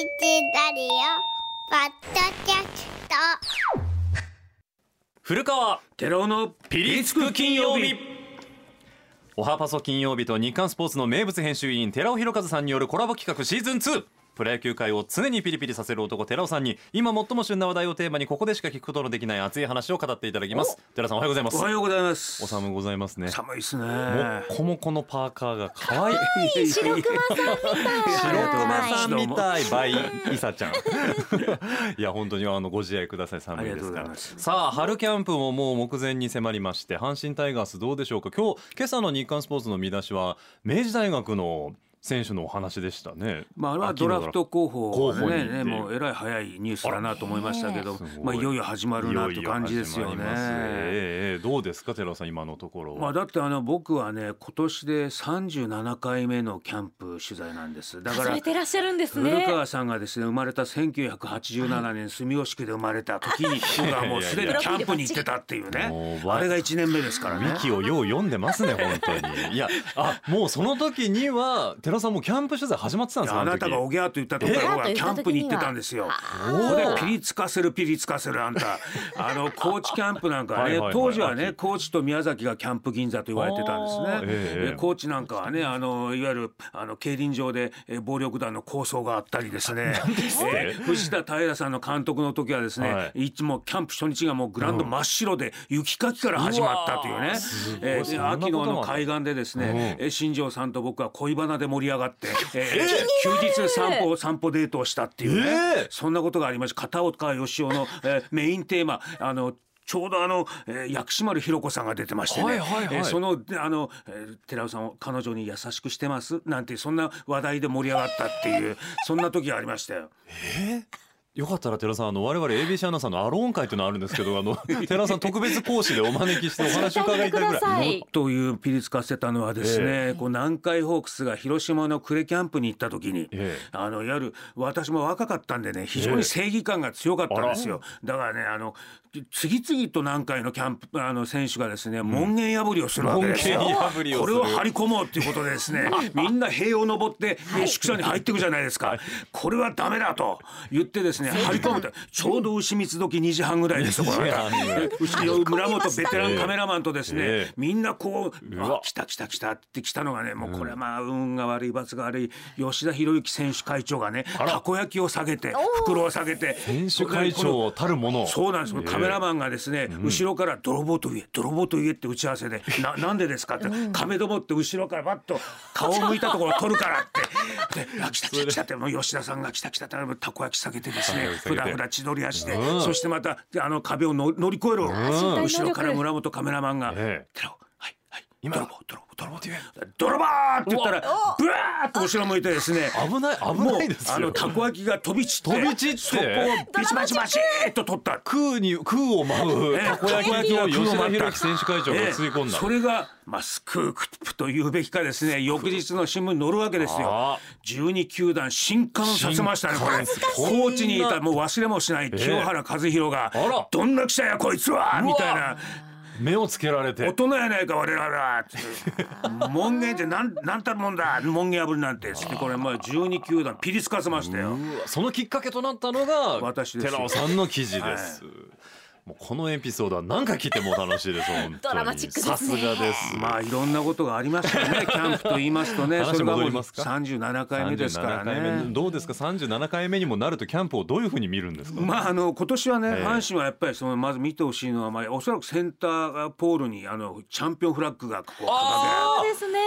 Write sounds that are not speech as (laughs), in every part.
ラリオポッドキャスト。古川寺尾のピリつく金曜日。おはパソ金曜日と日刊スポーツの名物編集員寺尾博和さんによるコラボ企画シーズン2プロ野球界を常にピリピリさせる男寺尾さんに今最も旬な話題をテーマにここでしか聞くことのできない熱い話を語っていただきます。寺尾さんおはようございます。おはようございます。お寒ございますね。寒いですね。もっこもこのパーカーが可愛い。白熊さんみたい。白熊さんみい。たい。バイイサちゃん。(laughs) いや本当にあのご自愛ください寒いですから。さあ春キャンプももう目前に迫りまして阪神タイガースどうでしょうか。今日今朝の日刊スポーツの見出しは明治大学の選手のお話でしたね。まあ、あれはドラフト。候補候補にねねもうえらい早いニュースだなと思いましたけどいまあ、いよいよ始まるなって感じですよね。いよいよええええ。どうですか寺尾さん今のところ。は、まあ、だってあの僕はね今年で37回目のキャンプ取材なんです。だから数えてらっしゃるんです古ね川さんがですね生まれた1987年住吉区で生まれた時に僕はもう (laughs) すでにキャンプに行ってたっていうもねうあれが1年目ですからね。ミキをよう読んでますね本当に。いやあもうその時には寺尾さんもキャンプ取材始まってたんですよあなたがおぎゃーと言った時から僕はキャンプに行ってたんですよ。ここでピリつかせるピリつかせるあんた。(laughs) あの高知キャンプなんかね当時はね高知と宮崎がキャンプ銀座と言われてたんですね。えええ高知なんかはねあのいわゆるあの競輪場でえ暴力団の抗争があったりですね。(laughs) えー藤田平さんの監督の時はですね、、はい。つもキャンプ初日がもうグラウンド真っ白で雪かきから始まったというね。えー秋のあの海岸でですね、うん。えー新庄さんと僕は恋バナで盛り上がって、(laughs) えー休日散歩散歩デートをしたっていうね、えー。そんなことがありました。片岡義雄の、えーメインテーマあのちょうどあの、えー薬師丸ひろ子さんが出てましてね、はいはいはい。えーそのであの、えー寺尾さんを彼女に優しくしてますなんてそんな話題で盛り上がったっていうそんな時がありましたよ。よかったら寺尾さん。あの我々 ABC アナウンサーのアローン会というのあるんですけどあの (laughs) 寺尾さん特別講師でお招きしてお話を伺いたいぐらい。教えてくださいというピリつかせたのはですね、えこう南海ホークスが広島の呉キャンプに行った時に、ええ。あのいわゆる私も若かったんでね非常に正義感が強かったんですよ、だからねあの次々と南海のキャンプあの選手がですね門限破りをするわけですよ、これを張り込もうっていうことでですね。(laughs) みんな塀を登ってえ宿舎に入っていくじゃないですか、これはダメだと言ってですね張り込むとちょうど牛蜜時2時半ぐらいですよこれ2時半ぐらいで牛の村本ベテランカメラマンとですね、ええ。みんなこうあ来た来た来たって来たのがねもうこれはまあ運が悪い罰が悪い吉田博之選手会長がねたこ焼きを下げて袋を下げて選手会長たるもの。そうなんですよ。カメラマンがですね、後ろから泥棒と言え泥棒と言えって打ち合わせで (laughs) ななんでですかって亀どもって後ろからバッと顔を向いたところを撮るからって。(laughs) であ来た来た来たってもう吉田さんが来た来たってたこ焼き下げてですふらふら千鳥足で、うん。そしてまたあの壁をの乗り越える、ん。後ろから村本カメラマンがえ。え「寺尾今泥棒泥棒泥棒」って言え泥棒って言ったらブワーッと後ろ向いてですね危ない危もうないですよ。あのたこ焼きが飛び散って飛び散って。そこをビチバチバチっと取った。空に空を舞うええ。たこ焼きを吉田空を舞っ選手会長が吸い込んだ、ええそれが、まあ、スクープというべきかですね。翌日の新聞に載るわけですあよ12球団新刊させましたねこれ。コーチにいたもう忘れもしない清原和博があら「どんな記者やこいつは!」みたいな。目をつけられて。大人やないか我々は。門限ってなんなんたるもんだ。門限破りなんてつってこれまあ12球団ピリつかせましたよ。そのきっかけとなったのが寺尾さんの記事です、もうこのエピソードは何回聞いても楽しいです本当に。ドラマチックですね。さすがです。まあいろんなことがありましたよね (laughs) キャンプと言いますとね。話それがもう戻りますか37回目ですから37回目ね。どうですか？37回目にもなるとキャンプをどういうふうに見るんですか、まああの今年はね、ええ。阪神はやっぱりそのまず見てほしいのは、まあ、おそらくセンターポールにあのチャンピオンフラッグがこう掲げらそうれですね。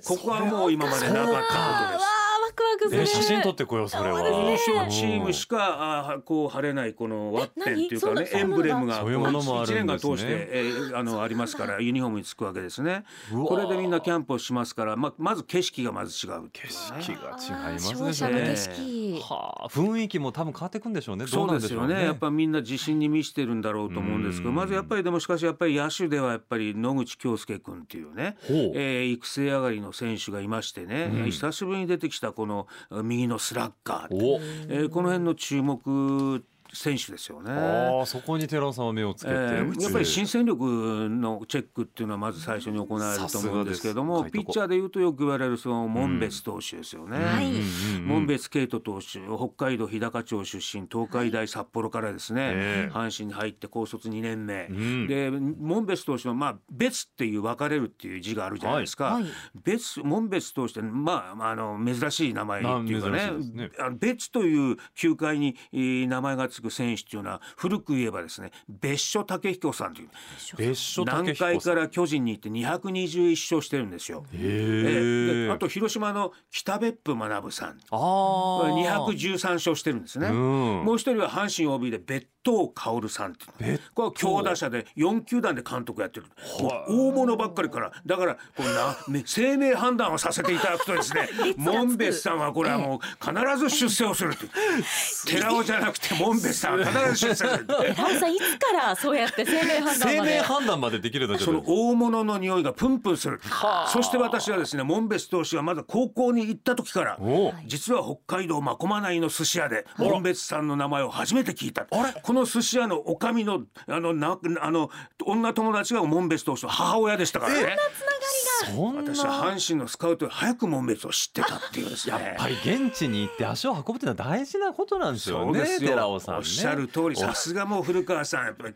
てここはもう今までなかったことわです。クワクする。え写真撮ってこようそれは。優ね。勝チームしかあこう貼れないこのワッペンっていうかねエンブレムがそういうものもあるんですね。1年間通して、えーあのありますからユニフォームにつくわけですね。これでみんなキャンプをしますから、ままず景色がまず違う景ね色が違いますね。勝者の景色。はあ雰囲気も多分変わってくんでしょうね。どそうですよね。やっぱみんな自信に満ちてるんだろうと思うんですけどうん。まずやっぱりでもしかしやっぱり野手ではやっぱり野口恭介君っていうね、えー育成上がりの選手がいましてね、うん。久しぶりに出てきたこの右のスラッガーって。お。えーこの辺の注目選手ですよね。ああそこに寺尾さんは目をつけて、えーやっぱり新戦力のチェックっていうのはまず最初に行われると思うんですけれどもピッチャーでいうとよく言われるその門別投手ですよね。門別慶斗投手北海道日高町出身東海大札幌からですね、ええ。阪神に入って高卒2年目、ん。で門別投手はまあ別っていう分かれるっていう字があるじゃないですか、はい。はい別門別投手ってまあまああの珍しい名前っていうかね。まあ珍しいですね。別という球界に、えー名前がつく選手っていうのは古く言えばですね別所武彦さんという別所武南彦さん。海から巨人に行って221勝してるんですよ。へえあと広島の北別府学さん。ああ213勝してるんですね。うん。もう一人は阪神 OB で別当薫さんって別これは強打者で4球団で監督やってる。大物ばっかりから。だからこうなめ (laughs) 生命判断をさせていただくとですね (laughs) 門別さんはこれはもう必ず出世をするって (laughs) 寺尾じゃなくて門別さんは必ず出世する寺 (laughs) 尾さんいつからそうやって生命判断生命まで判断までできるの？その大物の匂いがプンプンする。そして私はですね門別投手がまだ高校に行った時からお実は北海道真駒内の寿司屋で門別さんの名前を初めて聞いた。この寿司屋のおかみのあのなあの女友達が門別投手の母親でしたからねそんな。私は阪神のスカウトより早く門別を知ってたっていうですね。やっぱり現地に行って足を運ぶっていうのは大事なことなんですよねそうですよ。寺尾さんね。おっしゃる通りさすがもう古川さんやっぱり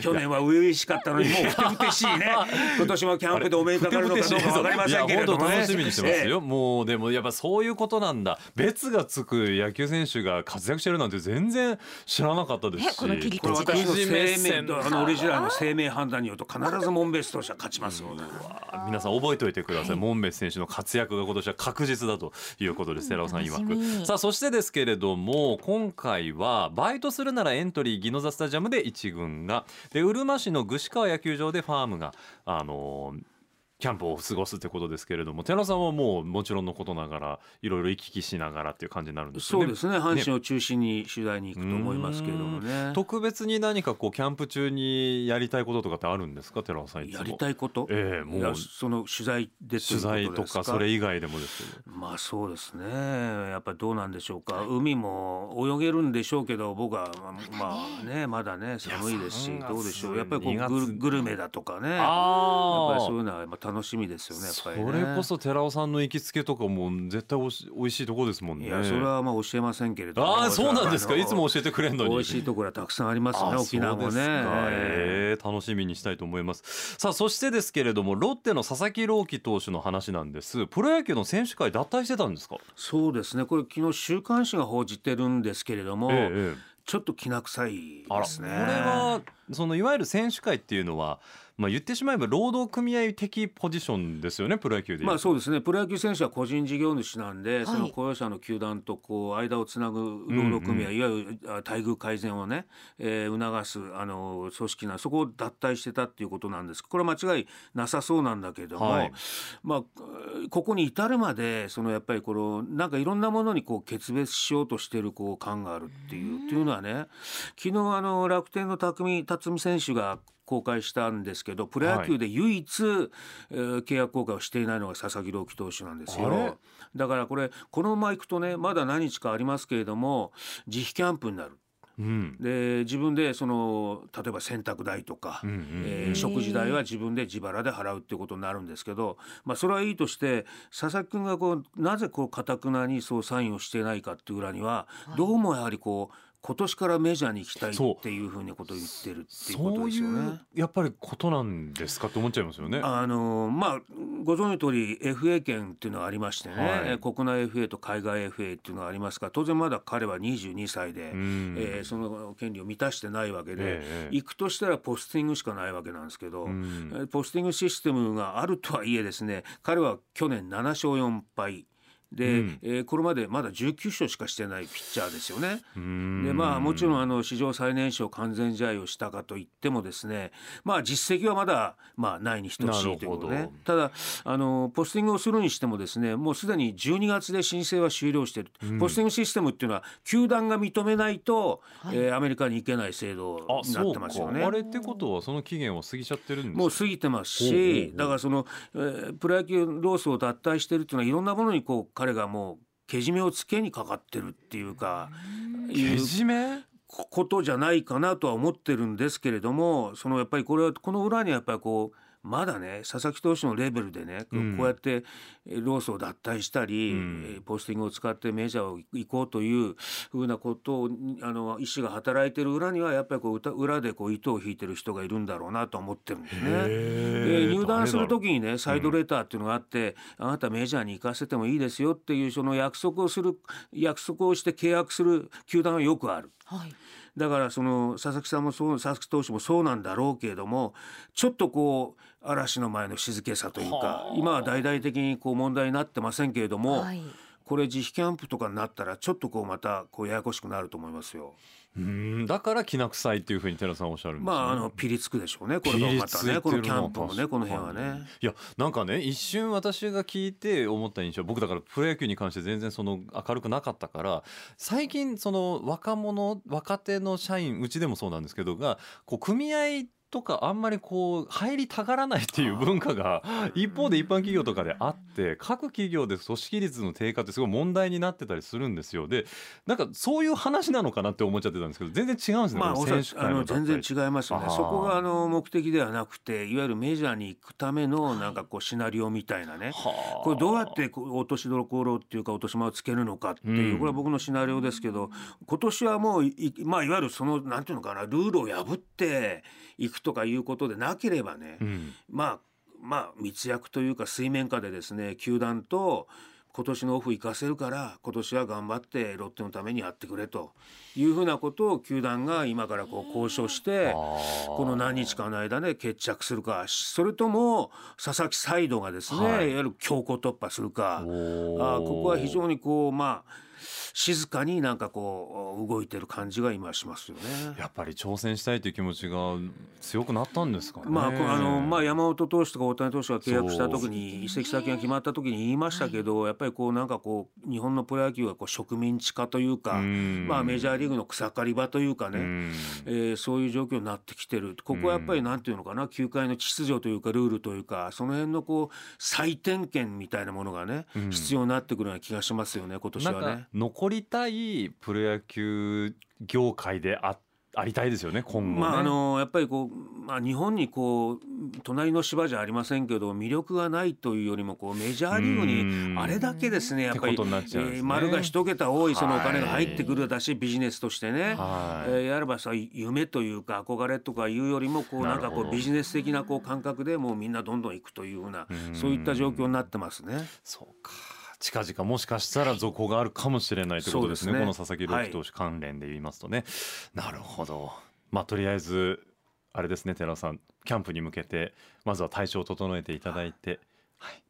去年は初々しかったのにもうふてぶてしいね。(laughs) 今年もキャンプでお目にかかるのかどうかわかりませんけれどもね。いや本当楽しみにしてますよ、もうでもやっぱそういうことなんだ。別がつく野球選手が活躍してるなんて全然知らなかったですし。ねこの切りこれ口私の生線命あのオリジナルの生命判断によると必ず門別投手は勝ちますよ、皆さん覚えておいてください、門別選手の活躍が今年は確実だということです寺尾さん曰くさあそしてですけれども今回はバイトするならエントリー宜野座スタジアムで1軍が。でうるま市の串川野球場でファームがあのーキャンプを過ごすってことですけれども寺尾さんはもうもちろんのことながらいろいろ行き来しながらっていう感じになるんですよね。そうですね。阪神を中心に取材に行くと思いますけれどもね。特別に何かこうキャンプ中にやりたいこととかってあるんですか？寺尾さんやりたいこと、ええもう。その取材で取材とかそれ以外でもですけどまあそうですね。やっぱりどうなんでしょうか？海も泳げるんでしょうけど僕はままあねまだね寒いですしどうでしょ3う？やっぱりこ月うグルグルメだとかね。やっあぱりそういうのはやっぱ楽しみですよねやっぱりね。それこそ寺尾さんの行きつけとかも絶対おし美味しいとこですもんね。いやそれはまあ教えませんけれども。ああそうなんですか。いつも教えてくれるのに。美味しいところはたくさんありますよねあ沖縄もね。えー楽しみにしたいと思います。さあそしてですけれどもロッテの佐々木朗希投手の話なんです。プロ野球の選手会脱退してたんですか？そうですね。これ昨日週刊誌が報じてるんですけれども、ええええ。ちょっときな臭いですね。れはそのいわゆる選手会っていうのは、まあ、言ってしまえば労働組合的ポジションですよねプロ野球でまあそうですね。プロ野球選手は個人事業主なんで、い。その雇用者の球団とこう間をつなぐ労働組合、いわゆるあ待遇改善をね、えー促すあの組織なそこを脱退してたっていうことなんです。これは間違いなさそうなんだけれども、はい。まあここに至るまでそのやっぱりこのなんかいろんなものにこう決別しようとしてるこう感があるっていうっていうのはね昨日あの楽天の匠辰巳選手が公開したんですけどプロ野球で唯一、えー契約更改をしていないのが佐々木朗希投手なんですよ。だからこれこのままいくとねまだ何日かありますけれども自費キャンプになる。うん。で自分でその例えば洗濯代とか、うんうんえー食事代は自分で自腹で払うっていうことになるんですけど、まあ、それはいいとして佐々木君がこうなぜこう堅くなにそうサインをしていないかっていう裏には、どうもやはりこう今年からメジャーに行きたいっていうふうなことを言ってるっていうことですよねう。やっぱりことなんですかって思っちゃいますよね。あのまあご存知の通り FA 権っていうのがありましてね、はいえー国内 FA と海外 FA っていうのがありますが当然まだ彼は22歳で、んえーその権利を満たしてないわけで、ええ行くとしたらポスティングしかないわけなんですけど、ポスティングシステムがあるとはいえですね彼は去年7勝4敗。で、うん。えーこれまでまだ19勝しかしてないピッチャーですよね。うん。でまあもちろんあの史上最年少完全試合をしたかといってもですねまあ実績はまだまあないに等しいということね。ただあのポスティングをするにしてもですねもうすでに12月で申請は終了している、ポスティングシステムっていうのは球団が認めないと、えーアメリカに行けない制度になってますよね。あれってことはその期限は過ぎちゃってるんですかもう過ぎてますしう。だからその、えープロ野球ロースを脱退してるっていうのはいろんなものにこう彼がもうけじめをつけにかかってるっていうかけじめ？ことじゃないかなとは思ってるんですけれどもそのやっぱりこれはこの裏にはやっぱりこうまだね佐々木投手のレベルでね、うんこうやってえーロースを脱退したり、うんえーポスティングを使ってメジャーを行こうというふうなことをあの意思が働いてる裏にはやっぱりこう歌裏でこう糸を引いてる人がいるんだろうなと思ってるんですね。で入団する時にねサイドレターっていうのがあって、あなたメジャーに行かせてもいいですよっていうその約束をする約束をして契約する球団はよくある。はい。だからその佐々木さんもそう佐々木投手もそうなんだろうけれどもちょっとこう嵐の前の静けさというかはあ今は大々的にこう問題になってませんけれども、はい。これ自費キャンプとかになったらちょっとこうまたこうややこしくなると思いますよ。うんだからきな臭いっていうふうに寺さんおっしゃるんですねまああのピリつくでしょうねこれがまたねこのキャンプもねこの辺はね。いやなんかね一瞬私が聞いて思った印象僕だからプロ野球に関して全然その明るくなかったから最近その若者若手の社員うちでもそうなんですけどがこう組合とかあんまりこう入りたがらないっていう文化が一方で一般企業とかであって各企業で組織率の低下ってすごい問題になってたりするんですよでなんかそういう話なのかなって思っちゃってたんですけど全然違うんですね、まあ、あの全然違いますよねそこがあの目的ではなくていわゆるメジャーに行くためのなんかこうシナリオみたいなね、はあこれどうやって落としどころっていうか落とし前をつけるのかっていう、うんこれは僕のシナリオですけど今年はもういいまあいわゆるそのなんていうのかなルールを破っていくとかいうことでなければね、うん。まあまあ密約というか水面下でですね球団と今年のオフ行かせるから今年は頑張ってロッテのためにやってくれというふうなことを球団が今からこう交渉してこの何日かの間で決着するかそれとも佐々木サイドがですね、はい。い、わゆる強行突破するかあここは非常にこうまあ静かになんかこう動いてる感じが今しますよね。やっぱり挑戦したいという気持ちが強くなったんですかね。まあ、あのまあ、山本投手とか大谷投手が契約した時に移籍先が決まった時に言いましたけど、やっぱりこうなんかこう日本のプロ野球はこう植民地化というか、うんまあ、メジャーリーグの草刈り場というかね、うんえーそういう状況になってきてるここはやっぱりなんていうのかな球界の秩序というかルールというかその辺のこう再点検みたいなものがね、うん必要になってくるような気がしますよね今年はね。残りたいプロ野球業界であありたいですよね今後ね。まああのやっぱりこう、まあ、日本にこう隣の芝じゃありませんけど魅力がないというよりもこうメジャーリーグうんにあれだけですねやっぱりねえー丸が一桁多いそのお金がはい入ってくるだし、ビジネスとしてね、はいえーやればさ夢というか憧れとかいうよりもこうなんかこうビジネス的なこう感覚でもうみんなどんどん行くというようなそういった状況になってますね。そうか。近々もしかしたら続行があるかもしれないということですね。ねこの佐々木朗希投手関連で言いますとね。なるほど。まあとりあえずあれですね寺尾さんキャンプに向けてまずは体調を整えていただいて。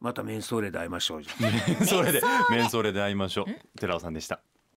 またメンソーレで会いましょうじゃあそれでメンソーレで会いましょう。寺尾さんでした。